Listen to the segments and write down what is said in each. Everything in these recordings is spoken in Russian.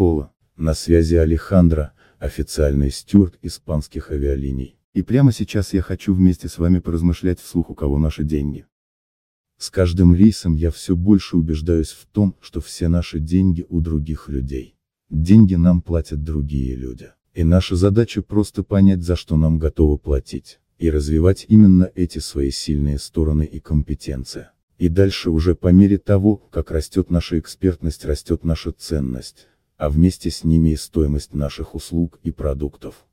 Хола. На связи Алехандро, официальный стюард испанских авиалиний. И прямо сейчас я хочу вместе с вами поразмышлять вслух, у кого наши деньги. С каждым рейсом я все больше убеждаюсь в том, что все наши деньги у других людей. Деньги нам платят другие люди. И наша задача просто понять, за что нам готовы платить, и развивать именно эти свои сильные стороны и компетенции. И дальше уже по мере того, как растет наша экспертность, растет наша ценность а вместе с ними и стоимость наших услуг и продуктов.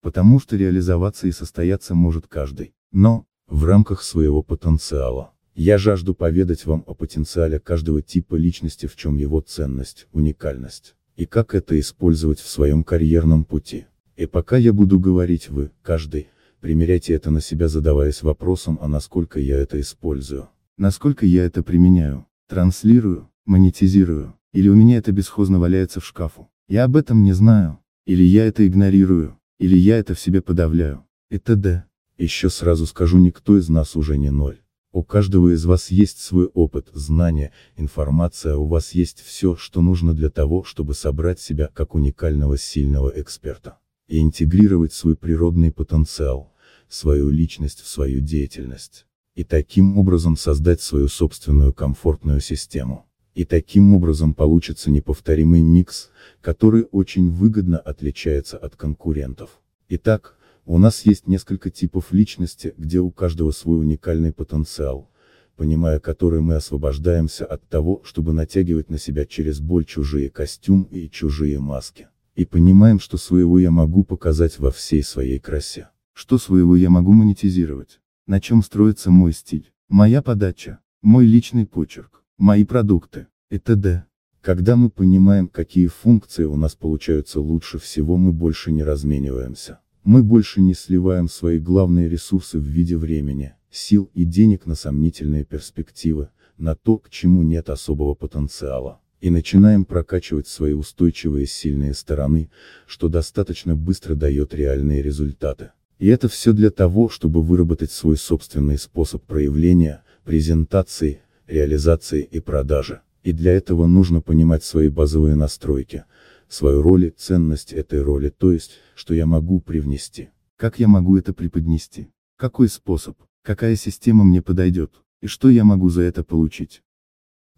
Потому что реализоваться и состояться может каждый, но, в рамках своего потенциала. Я жажду поведать вам о потенциале каждого типа личности, в чем его ценность, уникальность, и как это использовать в своем карьерном пути. И пока я буду говорить вы, каждый, примеряйте это на себя задаваясь вопросом, а насколько я это использую. Насколько я это применяю, транслирую, монетизирую, или у меня это бесхозно валяется в шкафу. Я об этом не знаю, или я это игнорирую, или я это в себе подавляю, и т.д. Еще сразу скажу, никто из нас уже не ноль. У каждого из вас есть свой опыт, знания, информация, у вас есть все, что нужно для того, чтобы собрать себя как уникального сильного эксперта. И интегрировать свой природный потенциал, свою личность в свою деятельность и таким образом создать свою собственную комфортную систему. И таким образом получится неповторимый микс, который очень выгодно отличается от конкурентов. Итак, у нас есть несколько типов личности, где у каждого свой уникальный потенциал, понимая который мы освобождаемся от того, чтобы натягивать на себя через боль чужие костюм и чужие маски. И понимаем, что своего я могу показать во всей своей красе. Что своего я могу монетизировать на чем строится мой стиль, моя подача, мой личный почерк, мои продукты, и т.д. Когда мы понимаем, какие функции у нас получаются лучше всего, мы больше не размениваемся. Мы больше не сливаем свои главные ресурсы в виде времени, сил и денег на сомнительные перспективы, на то, к чему нет особого потенциала, и начинаем прокачивать свои устойчивые сильные стороны, что достаточно быстро дает реальные результаты. И это все для того, чтобы выработать свой собственный способ проявления, презентации, реализации и продажи. И для этого нужно понимать свои базовые настройки, свою роль и ценность этой роли, то есть, что я могу привнести. Как я могу это преподнести? Какой способ? Какая система мне подойдет? И что я могу за это получить?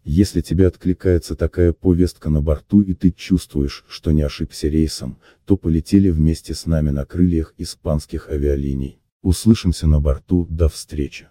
Если тебе откликается такая повестка на борту и ты чувствуешь, что не ошибся рейсом, то полетели вместе с нами на крыльях испанских авиалиний. Услышимся на борту, до встречи.